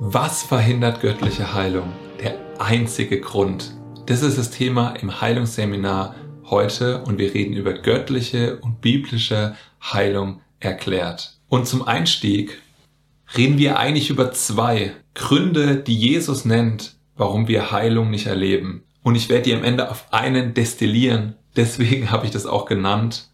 Was verhindert göttliche Heilung? Der einzige Grund. Das ist das Thema im Heilungsseminar heute und wir reden über göttliche und biblische Heilung erklärt. Und zum Einstieg reden wir eigentlich über zwei Gründe, die Jesus nennt, warum wir Heilung nicht erleben. Und ich werde die am Ende auf einen destillieren. Deswegen habe ich das auch genannt,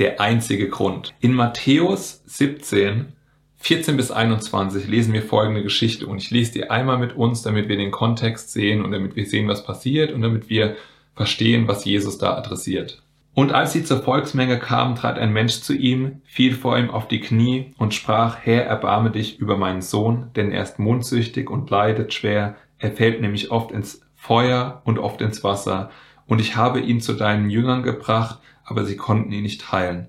der einzige Grund. In Matthäus 17 14 bis 21 lesen wir folgende Geschichte und ich lese die einmal mit uns, damit wir den Kontext sehen und damit wir sehen, was passiert und damit wir verstehen, was Jesus da adressiert. Und als sie zur Volksmenge kamen, trat ein Mensch zu ihm, fiel vor ihm auf die Knie und sprach, Herr, erbarme dich über meinen Sohn, denn er ist mondsüchtig und leidet schwer. Er fällt nämlich oft ins Feuer und oft ins Wasser. Und ich habe ihn zu deinen Jüngern gebracht, aber sie konnten ihn nicht heilen.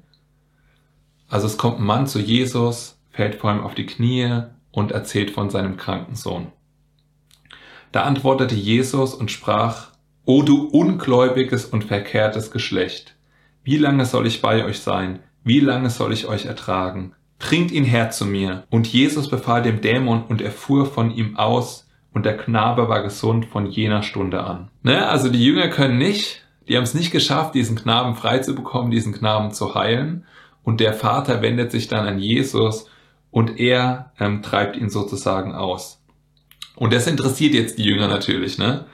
Also es kommt ein Mann zu Jesus, fällt vor ihm auf die Knie und erzählt von seinem kranken Sohn. Da antwortete Jesus und sprach, O du ungläubiges und verkehrtes Geschlecht, wie lange soll ich bei euch sein? Wie lange soll ich euch ertragen? Bringt ihn her zu mir. Und Jesus befahl dem Dämon und er fuhr von ihm aus und der Knabe war gesund von jener Stunde an. Ne? Also die Jünger können nicht, die haben es nicht geschafft, diesen Knaben frei zu bekommen, diesen Knaben zu heilen. Und der Vater wendet sich dann an Jesus und er ähm, treibt ihn sozusagen aus. Und das interessiert jetzt die Jünger natürlich. Ne?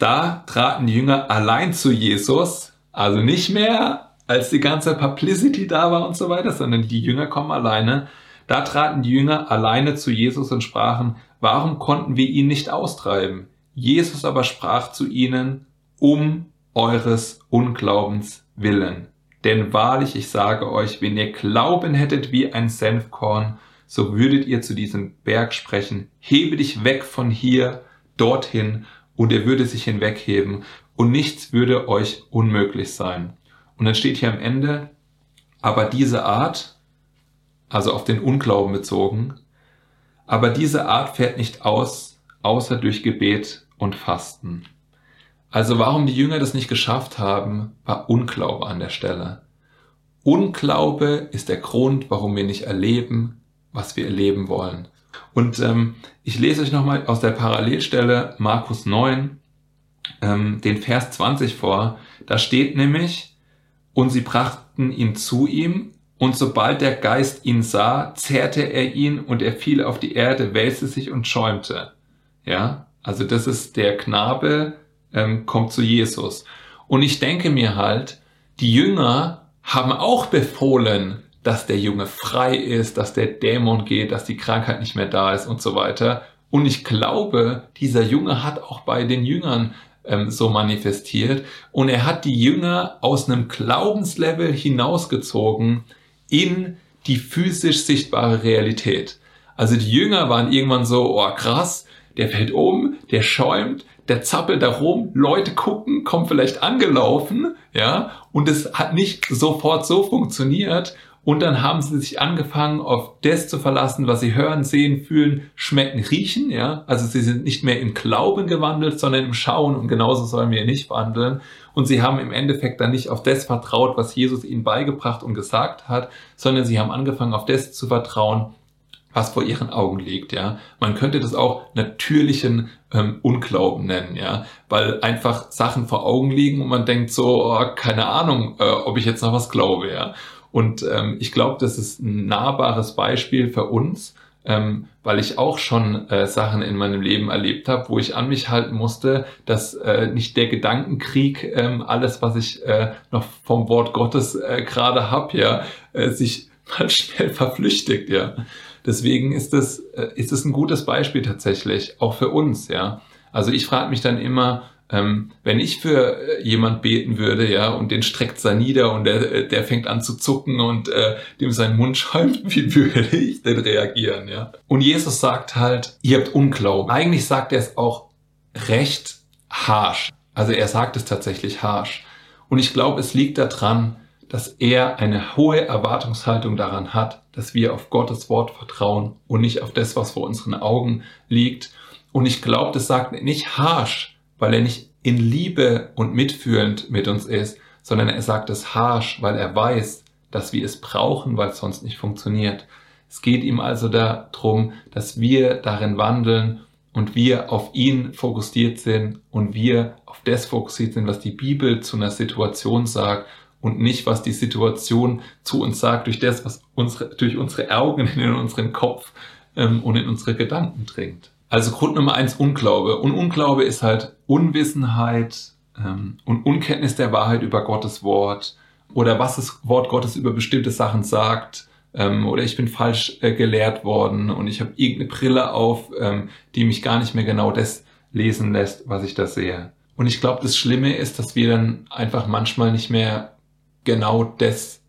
Da traten die Jünger allein zu Jesus, also nicht mehr als die ganze Publicity da war und so weiter, sondern die Jünger kommen alleine. Da traten die Jünger alleine zu Jesus und sprachen, warum konnten wir ihn nicht austreiben? Jesus aber sprach zu ihnen, um eures Unglaubens willen. Denn wahrlich, ich sage euch, wenn ihr Glauben hättet wie ein Senfkorn, so würdet ihr zu diesem Berg sprechen, hebe dich weg von hier dorthin, und er würde sich hinwegheben, und nichts würde euch unmöglich sein. Und dann steht hier am Ende, aber diese Art, also auf den Unglauben bezogen, aber diese Art fährt nicht aus, außer durch Gebet und Fasten. Also warum die Jünger das nicht geschafft haben, war Unglaube an der Stelle. Unglaube ist der Grund, warum wir nicht erleben, was wir erleben wollen. Und ähm, ich lese euch nochmal aus der Parallelstelle Markus 9 ähm, den Vers 20 vor. Da steht nämlich, und sie brachten ihn zu ihm, und sobald der Geist ihn sah, zerrte er ihn und er fiel auf die Erde, wälzte sich und schäumte. Ja, also das ist der Knabe, ähm, kommt zu Jesus. Und ich denke mir halt, die Jünger haben auch befohlen, dass der Junge frei ist, dass der Dämon geht, dass die Krankheit nicht mehr da ist und so weiter. Und ich glaube, dieser Junge hat auch bei den Jüngern ähm, so manifestiert und er hat die Jünger aus einem Glaubenslevel hinausgezogen in die physisch sichtbare Realität. Also die Jünger waren irgendwann so, oh krass, der fällt um, der schäumt, der zappelt da rum, Leute gucken, kommen vielleicht angelaufen, ja, und es hat nicht sofort so funktioniert und dann haben sie sich angefangen, auf das zu verlassen, was sie hören, sehen, fühlen, schmecken, riechen. Ja, also sie sind nicht mehr im Glauben gewandelt, sondern im Schauen. Und genauso sollen wir nicht wandeln. Und sie haben im Endeffekt dann nicht auf das vertraut, was Jesus ihnen beigebracht und gesagt hat, sondern sie haben angefangen, auf das zu vertrauen, was vor ihren Augen liegt, ja. Man könnte das auch natürlichen ähm, Unglauben nennen, ja, weil einfach Sachen vor Augen liegen und man denkt so, oh, keine Ahnung, äh, ob ich jetzt noch was glaube, ja. Und ähm, ich glaube, das ist ein nahbares Beispiel für uns, ähm, weil ich auch schon äh, Sachen in meinem Leben erlebt habe, wo ich an mich halten musste, dass äh, nicht der Gedankenkrieg, ähm, alles, was ich äh, noch vom Wort Gottes äh, gerade hab, ja, äh, sich mal schnell verflüchtigt, ja. Deswegen ist es äh, ist es ein gutes Beispiel tatsächlich, auch für uns, ja. Also ich frage mich dann immer, ähm, wenn ich für äh, jemand beten würde, ja, und den streckt er nieder und der, äh, der fängt an zu zucken und äh, dem sein Mund schäumt, wie würde ich denn reagieren, ja? Und Jesus sagt halt, ihr habt Unglauben. Eigentlich sagt er es auch recht harsh. Also er sagt es tatsächlich harsh. Und ich glaube, es liegt daran, dass er eine hohe Erwartungshaltung daran hat, dass wir auf Gottes Wort vertrauen und nicht auf das, was vor unseren Augen liegt. Und ich glaube, das sagt nicht harsh, weil er nicht in Liebe und mitfühlend mit uns ist, sondern er sagt es harsh, weil er weiß, dass wir es brauchen, weil es sonst nicht funktioniert. Es geht ihm also darum, dass wir darin wandeln und wir auf ihn fokussiert sind und wir auf das fokussiert sind, was die Bibel zu einer Situation sagt und nicht, was die Situation zu uns sagt, durch das, was unsere, durch unsere Augen in unseren Kopf ähm, und in unsere Gedanken dringt. Also Grund Nummer eins, Unglaube. Und Unglaube ist halt Unwissenheit ähm, und Unkenntnis der Wahrheit über Gottes Wort oder was das Wort Gottes über bestimmte Sachen sagt. Ähm, oder ich bin falsch äh, gelehrt worden und ich habe irgendeine Brille auf, ähm, die mich gar nicht mehr genau das lesen lässt, was ich da sehe. Und ich glaube, das Schlimme ist, dass wir dann einfach manchmal nicht mehr genau das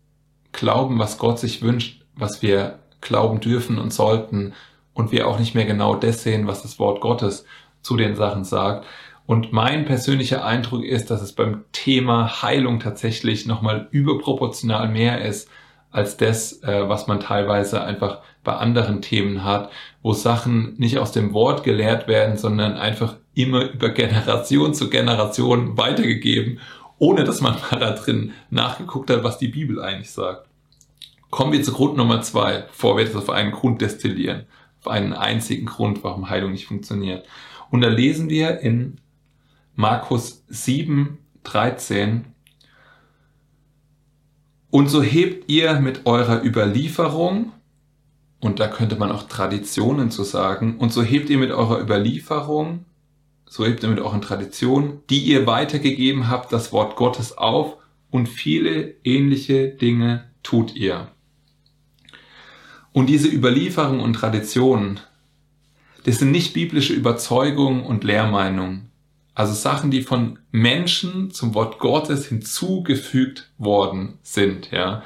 glauben, was Gott sich wünscht, was wir glauben dürfen und sollten und wir auch nicht mehr genau das sehen, was das Wort Gottes zu den Sachen sagt. Und mein persönlicher Eindruck ist, dass es beim Thema Heilung tatsächlich nochmal überproportional mehr ist als das, äh, was man teilweise einfach bei anderen Themen hat, wo Sachen nicht aus dem Wort gelehrt werden, sondern einfach immer über Generation zu Generation weitergegeben, ohne dass man mal da drin nachgeguckt hat, was die Bibel eigentlich sagt. Kommen wir zu Grund Nummer zwei, bevor wir jetzt auf einen Grund destillieren, einen einzigen Grund, warum Heilung nicht funktioniert. Und da lesen wir in Markus 7, 13, und so hebt ihr mit eurer Überlieferung, und da könnte man auch Traditionen zu sagen, und so hebt ihr mit eurer Überlieferung, so hebt ihr mit euren Traditionen, die ihr weitergegeben habt, das Wort Gottes auf, und viele ähnliche Dinge tut ihr. Und diese Überlieferung und Traditionen, das sind nicht biblische Überzeugungen und Lehrmeinungen. Also Sachen, die von Menschen zum Wort Gottes hinzugefügt worden sind, ja.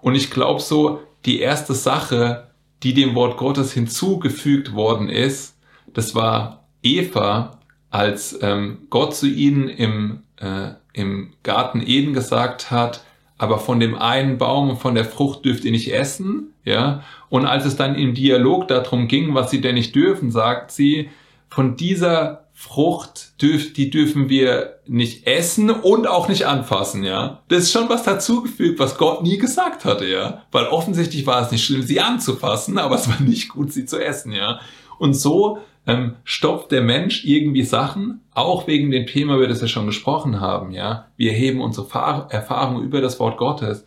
Und ich glaube so, die erste Sache, die dem Wort Gottes hinzugefügt worden ist, das war Eva, als ähm, Gott zu ihnen im, äh, im Garten Eden gesagt hat, aber von dem einen Baum und von der Frucht dürft ihr nicht essen, ja. Und als es dann im Dialog darum ging, was sie denn nicht dürfen, sagt sie, von dieser Frucht, dürf, die dürfen wir nicht essen und auch nicht anfassen, ja. Das ist schon was dazugefügt, was Gott nie gesagt hatte, ja. Weil offensichtlich war es nicht schlimm, sie anzufassen, aber es war nicht gut, sie zu essen, ja. Und so ähm, stopft der Mensch irgendwie Sachen, auch wegen dem Thema, über das wir schon gesprochen haben, ja. Wir heben unsere Erfahrung über das Wort Gottes.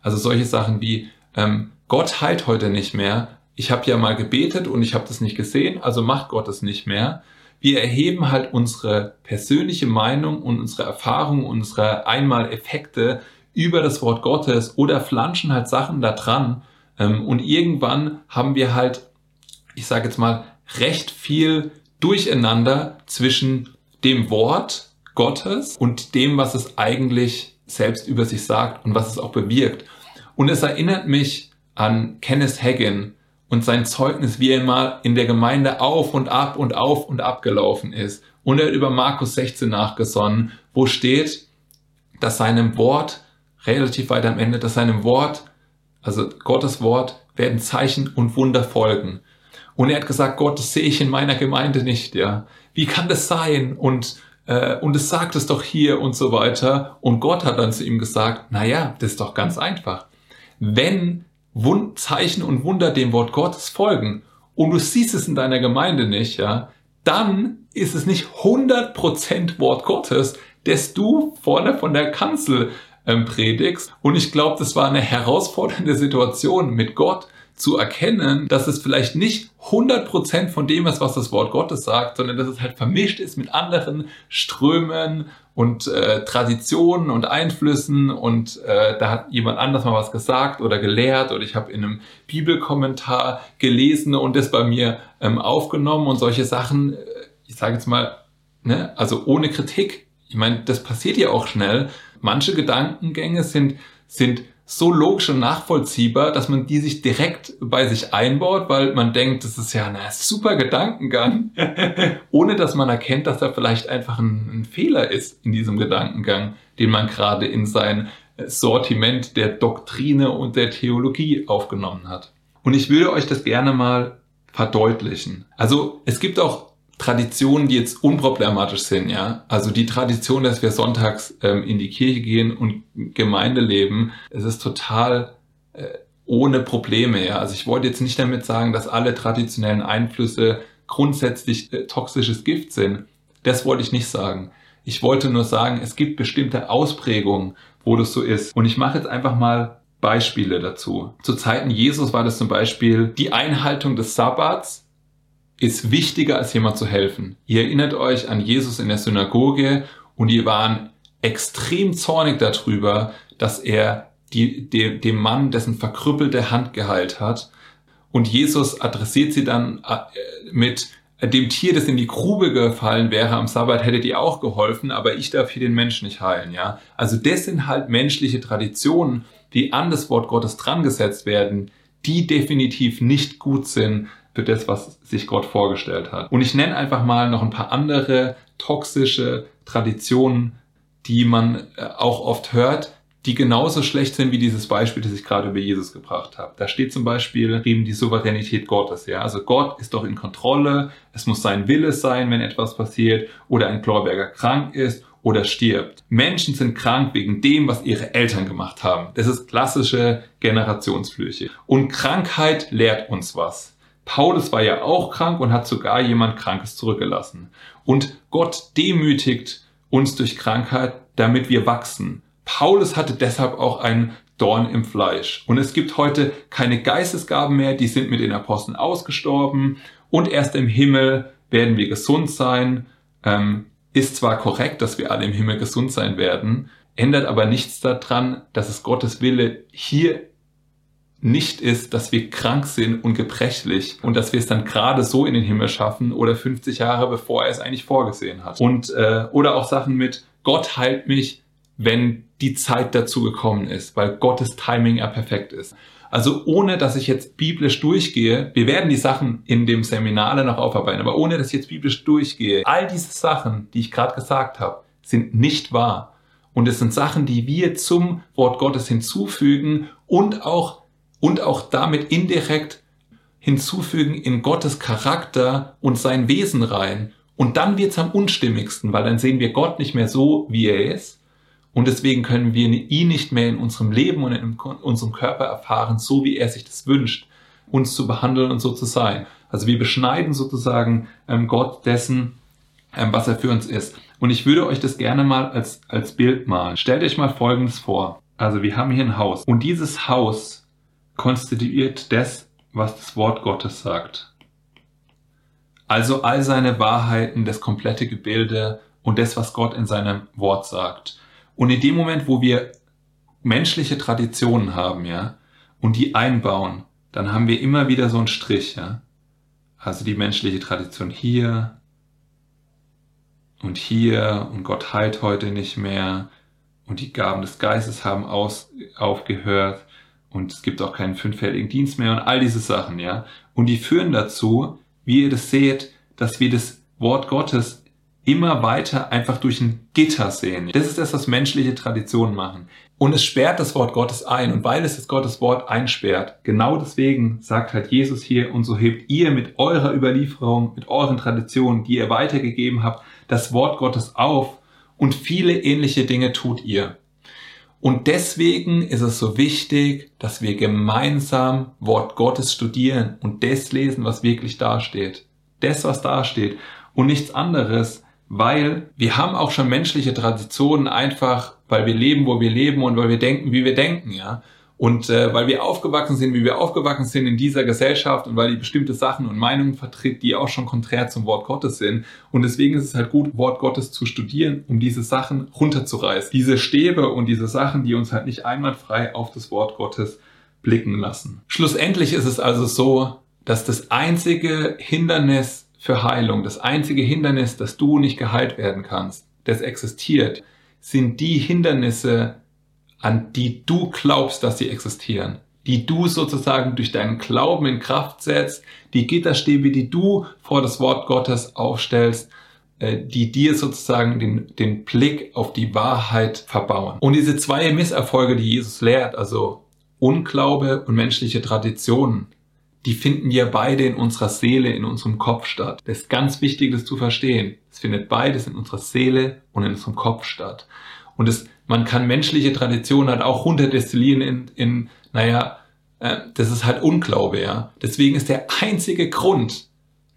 Also solche Sachen wie, ähm, Gott heilt heute nicht mehr. Ich habe ja mal gebetet und ich habe das nicht gesehen, also macht Gott es nicht mehr wir erheben halt unsere persönliche Meinung und unsere Erfahrung, unsere Einmal-Effekte über das Wort Gottes oder flanschen halt Sachen da dran. Ähm, und irgendwann haben wir halt, ich sage jetzt mal, recht viel Durcheinander zwischen dem Wort Gottes und dem, was es eigentlich selbst über sich sagt und was es auch bewirkt. Und es erinnert mich an Kenneth Hagin, und sein Zeugnis, wie er mal in der Gemeinde auf und ab und auf und ab gelaufen ist. Und er hat über Markus 16 nachgesonnen, wo steht, dass seinem Wort, relativ weit am Ende, dass seinem Wort, also Gottes Wort, werden Zeichen und Wunder folgen. Und er hat gesagt, Gott, das sehe ich in meiner Gemeinde nicht, ja. Wie kann das sein? Und äh, und es sagt es doch hier und so weiter. Und Gott hat dann zu ihm gesagt, na ja, das ist doch ganz einfach. Wenn Zeichen und Wunder dem Wort Gottes folgen und du siehst es in deiner Gemeinde nicht, ja, dann ist es nicht 100% Wort Gottes, das du vorne von der Kanzel ähm, predigst. Und ich glaube, das war eine herausfordernde Situation mit Gott, zu erkennen, dass es vielleicht nicht 100% von dem ist, was das Wort Gottes sagt, sondern dass es halt vermischt ist mit anderen Strömen und äh, Traditionen und Einflüssen und äh, da hat jemand anders mal was gesagt oder gelehrt oder ich habe in einem Bibelkommentar gelesen und das bei mir ähm, aufgenommen und solche Sachen, äh, ich sage jetzt mal, ne, also ohne Kritik. Ich meine, das passiert ja auch schnell. Manche Gedankengänge sind, sind so logisch und nachvollziehbar, dass man die sich direkt bei sich einbaut, weil man denkt, das ist ja ein super Gedankengang, ohne dass man erkennt, dass da vielleicht einfach ein, ein, Fehler ist in diesem Gedankengang, den man gerade in sein Sortiment der Doktrine und der Theologie aufgenommen hat. Und ich würde euch das gerne mal verdeutlichen. Also es gibt auch Traditionen, die jetzt unproblematisch sind, ja. Also die Tradition, dass wir sonntags ähm, in die Kirche gehen und Gemeinde leben, es ist total äh, ohne Probleme. Ja. Also ich wollte jetzt nicht damit sagen, dass alle traditionellen Einflüsse grundsätzlich äh, toxisches Gift sind. Das wollte ich nicht sagen. Ich wollte nur sagen, es gibt bestimmte Ausprägungen, wo das so ist. Und ich mache jetzt einfach mal Beispiele dazu. Zu Zeiten Jesus war das zum Beispiel die Einhaltung des Sabbats ist wichtiger, als jemand zu helfen. Ihr erinnert euch an Jesus in der Synagoge und die waren extrem zornig darüber, dass er die, die, dem Mann dessen verkrüppelte Hand geheilt hat. Und Jesus adressiert sie dann äh, mit, dem Tier, das in die Grube gefallen wäre am Sabbat, hätte dir auch geholfen, aber ich darf hier den Menschen nicht heilen, ja. Also das sind halt menschliche Traditionen, die an das Wort Gottes drangesetzt werden, die definitiv nicht gut sind für das, was sich Gott vorgestellt hat. Und ich nenne einfach mal noch ein paar andere toxische Traditionen, die man äh, auch oft hört, die genauso schlecht sind wie dieses Beispiel, das ich gerade über Jesus gebracht habe. Da steht zum Beispiel eben die Souveränität Gottes. Ja, also Gott ist doch in Kontrolle. Es muss sein Wille sein, wenn etwas passiert oder ein Gläubiger krank ist oder stirbt. Menschen sind krank wegen dem, was ihre Eltern gemacht haben. Das ist klassische Generationsflüche. Und Krankheit lehrt uns was. Paulus war ja auch krank und hat sogar jemand Krankes zurückgelassen. Und Gott demütigt uns durch Krankheit, damit wir wachsen. Paulus hatte deshalb auch einen Dorn im Fleisch. Und es gibt heute keine Geistesgaben mehr, die sind mit den Aposteln ausgestorben. Und erst im Himmel werden wir gesund sein. Ähm, ist zwar korrekt, dass wir alle im Himmel gesund sein werden, ändert aber nichts daran, dass es Gottes Wille hier nicht ist, dass wir krank sind und gebrechlich und dass wir es dann gerade so in den Himmel schaffen oder 50 Jahre bevor er es eigentlich vorgesehen hat. Und äh, oder auch Sachen mit Gott heilt mich, wenn die Zeit dazu gekommen ist, weil Gottes Timing ja perfekt ist. Also ohne, dass ich jetzt biblisch durchgehe, wir werden die Sachen in dem Seminar noch aufarbeiten, aber ohne, dass ich jetzt biblisch durchgehe, all diese Sachen, die ich gerade gesagt habe, sind nicht wahr. Und es sind Sachen, die wir zum Wort Gottes hinzufügen und auch, und auch damit indirekt hinzufügen in Gottes Charakter und sein Wesen rein. Und dann wird's am unstimmigsten, weil dann sehen wir Gott nicht mehr so, wie er ist, und deswegen können wir ihn nicht mehr in unserem Leben und in unserem Körper erfahren, so wie er sich das wünscht, uns zu behandeln und so zu sein. Also wir beschneiden sozusagen ähm, Gott dessen, ähm, was er für uns ist. Und ich würde euch das gerne mal als, als Bild malen. Stellt euch mal Folgendes vor. Also wir haben hier ein Haus. Und dieses Haus konstituiert das, was das Wort Gottes sagt. Also all seine Wahrheiten, das komplette Gebilde und das, was Gott in seinem Wort sagt. Und in dem Moment, wo wir menschliche Traditionen haben, ja, und die einbauen, dann haben wir immer wieder so einen Strich, ja. Also die menschliche Tradition hier und hier und Gott heilt heute nicht mehr und die Gaben des Geistes haben aus, aufgehört und es gibt auch keinen fünffältigen Dienst mehr und all diese Sachen, ja. Und die führen dazu, wie ihr das seht, dass wir das Wort Gottes immer weiter einfach durch ein Gitter sehen. Das ist das, was menschliche Traditionen machen. Und es sperrt das Wort Gottes ein. Und weil es das Gottes Wort einsperrt, genau deswegen sagt halt Jesus hier, und so hebt ihr mit eurer Überlieferung, mit euren Traditionen, die ihr weitergegeben habt, das Wort Gottes auf und viele ähnliche Dinge tut ihr. Und deswegen ist es so wichtig, dass wir gemeinsam Wort Gottes studieren und das lesen, was wirklich dasteht. Das, was dasteht und nichts anderes, weil wir haben auch schon menschliche Traditionen einfach, weil wir leben, wo wir leben und weil wir denken, wie wir denken, ja. Und äh, weil wir aufgewachsen sind, wie wir aufgewachsen sind in dieser Gesellschaft und weil die bestimmte Sachen und Meinungen vertritt, die auch schon konträr zum Wort Gottes sind. Und deswegen ist es halt gut, Wort Gottes zu studieren, um diese Sachen runterzureißen. Diese Stäbe und diese Sachen, die uns halt nicht einwandfrei auf das Wort Gottes blicken lassen. Schlussendlich ist es also so, dass das einzige Hindernis für Heilung. Das einzige Hindernis, dass du nicht geheilt werden kannst, das existiert, sind die Hindernisse, an die du glaubst, dass sie existieren. Die du sozusagen durch deinen Glauben in Kraft setzt, die Gitterstäbe, die du vor das Wort Gottes aufstellst, äh, die dir sozusagen den, den Blick auf die Wahrheit verbauen. Und diese zwei Misserfolge, die Jesus lehrt, also Unglaube und menschliche Traditionen, die finden ja beide in unserer Seele, in unserem Kopf statt. Das ist ganz wichtig, das zu verstehen. Es findet beides in unserer Seele und in unserem Kopf statt. Und es, man kann menschliche Traditionen halt auch runterdestillieren in, in naja, äh, das ist halt Unglaube, ja. Deswegen ist der einzige Grund,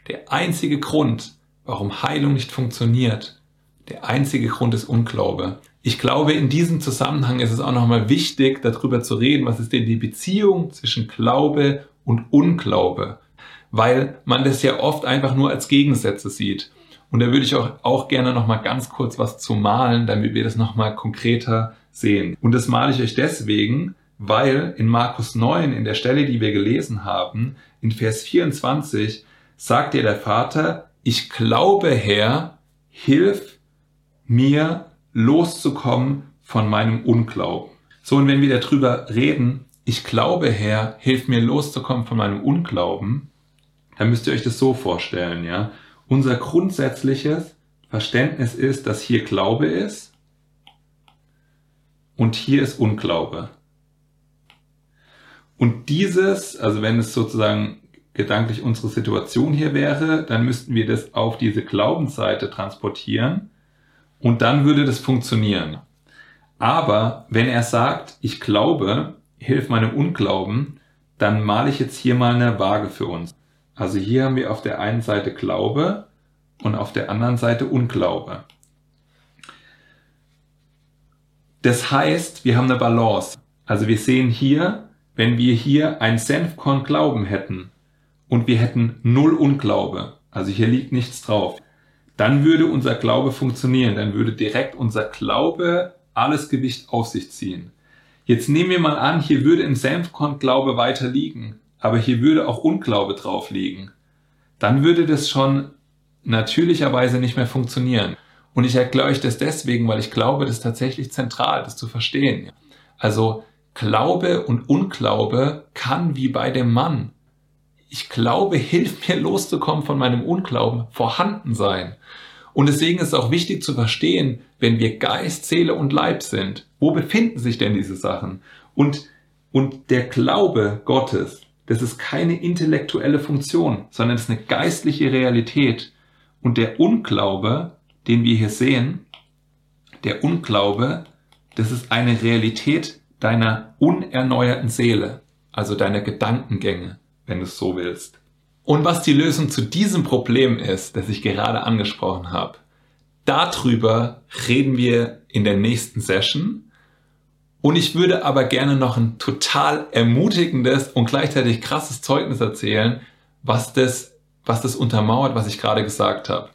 der einzige Grund, warum Heilung nicht funktioniert, der einzige Grund ist Unglaube. Ich glaube, in diesem Zusammenhang ist es auch nochmal wichtig, darüber zu reden, was ist denn die Beziehung zwischen Glaube und Unglaube. Weil man das ja oft einfach nur als Gegensätze sieht. Und da würde ich auch, auch gerne nochmal ganz kurz was zu malen, damit wir das nochmal konkreter sehen. Und das male ich euch deswegen, weil in Markus 9, in der Stelle, die wir gelesen haben, in Vers 24, sagt dir der Vater, ich glaube, Herr, hilf mir loszukommen von meinem Unglauben. So, und wenn wir darüber reden, ich glaube, Herr, hilf mir loszukommen von meinem Unglauben, dann müsst ihr euch das so vorstellen, ja. Unser grundsätzliches Verständnis ist, dass hier Glaube ist und hier ist Unglaube. Und dieses, also wenn es sozusagen gedanklich unsere Situation hier wäre, dann müssten wir das auf diese Glaubensseite transportieren und dann würde das funktionieren. Aber wenn er sagt, ich glaube, hilf meinem Unglauben, dann male ich jetzt hier mal eine Waage für uns. Also hier haben wir auf der einen Seite Glaube und auf der anderen Seite Unglaube. Das heißt, wir haben eine Balance. Also wir sehen hier, wenn wir hier ein Senfkorn Glauben hätten und wir hätten null Unglaube, also hier liegt nichts drauf, dann würde unser Glaube funktionieren, dann würde direkt unser Glaube alles Gewicht auf sich ziehen. Jetzt nehmen wir mal an, hier würde im Senfkorn Glaube weiter liegen, aber hier würde auch Unglaube drauf liegen. Dann würde das schon natürlicherweise nicht mehr funktionieren. Und ich erkläre euch das deswegen, weil ich glaube, das ist tatsächlich zentral, das zu verstehen. Also Glaube und Unglaube kann wie bei dem Mann ich glaube, hilft mir loszukommen von meinem Unglauben, vorhanden sein. Und deswegen ist es auch wichtig zu verstehen, wenn wir Geist, Seele und Leib sind, wo befinden sich denn diese Sachen? Und, und der Glaube Gottes, das ist keine intellektuelle Funktion, sondern es ist eine geistliche Realität. Und der Unglaube, den wir hier sehen, der Unglaube, das ist eine Realität deiner unerneuerten Seele, also deiner Gedankengänge wenn du es so willst. Und was die Lösung zu diesem Problem ist, das ich gerade angesprochen habe, darüber reden wir in der nächsten Session. Und ich würde aber gerne noch ein total ermutigendes und gleichzeitig krasses Zeugnis erzählen, was das, was das untermauert, was ich gerade gesagt habe.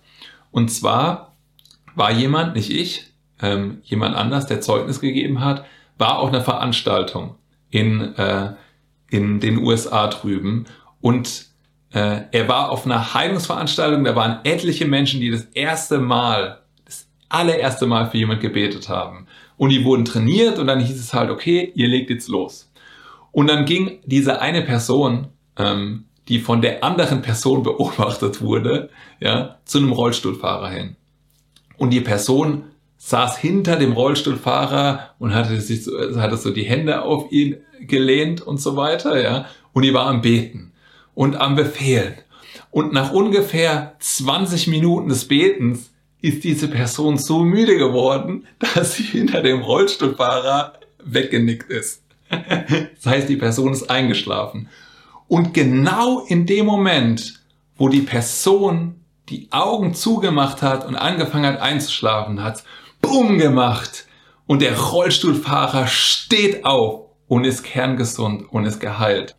Und zwar war jemand, nicht ich, ähm, jemand anders, der Zeugnis gegeben hat, war auch eine Veranstaltung in, äh, in den USA drüben und äh, er war auf einer Heilungsveranstaltung, da waren etliche Menschen, die das erste Mal, das allererste Mal für jemand gebetet haben. Und die wurden trainiert und dann hieß es halt, okay, ihr legt jetzt los. Und dann ging diese eine Person, ähm, die von der anderen Person beobachtet wurde, ja, zu einem Rollstuhlfahrer hin. Und die Person saß hinter dem Rollstuhlfahrer und hatte sich so, hatte so die Hände auf ihn gelehnt und so weiter, ja. Und die war am Beten und am Befehlen. Und nach ungefähr 20 Minuten des Betens ist diese Person so müde geworden, dass sie hinter dem Rollstuhlfahrer weggenickt ist. Das heißt, die Person ist eingeschlafen. Und genau in dem Moment, wo die Person die Augen zugemacht hat und angefangen hat einzuschlafen, hat Bumm gemacht und der Rollstuhlfahrer steht auf und ist kerngesund und ist geheilt.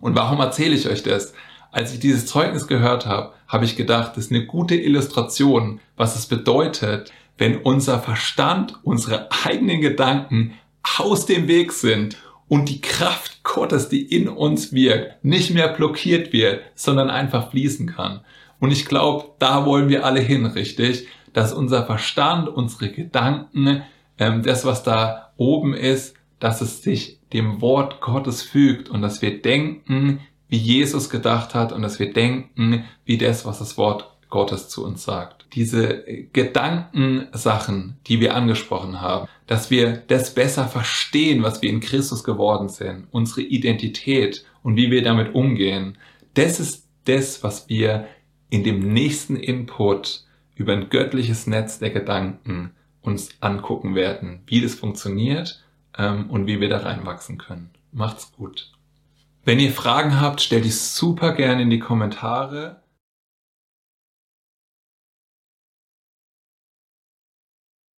Und warum erzähle ich euch das? Als ich dieses Zeugnis gehört habe, habe ich gedacht, ist eine gute Illustration, was es bedeutet, wenn unser Verstand, unsere eigenen Gedanken aus dem Weg sind und die Kraft Gottes, die in uns wirkt, nicht mehr blockiert wird, sondern einfach fließen kann. Und ich glaube, da wollen wir alle hin, richtig? Dass unser Verstand, unsere Gedanken, ähm, das, was da oben ist, dass es sich dem Wort Gottes fügt und dass wir denken, wie Jesus gedacht hat und dass wir denken, wie das, was das Wort Gottes zu uns sagt. Diese Gedankensachen, die wir angesprochen haben, dass wir das besser verstehen, was wir in Christus geworden sind, unsere Identität und wie wir damit umgehen, das ist das, was wir in dem nächsten Input über ein göttliches Netz der Gedanken uns angucken werden, wie das funktioniert ähm, und wie wir da reinwachsen können. Macht's gut. Wenn ihr Fragen habt, stellt die super gerne in die Kommentare.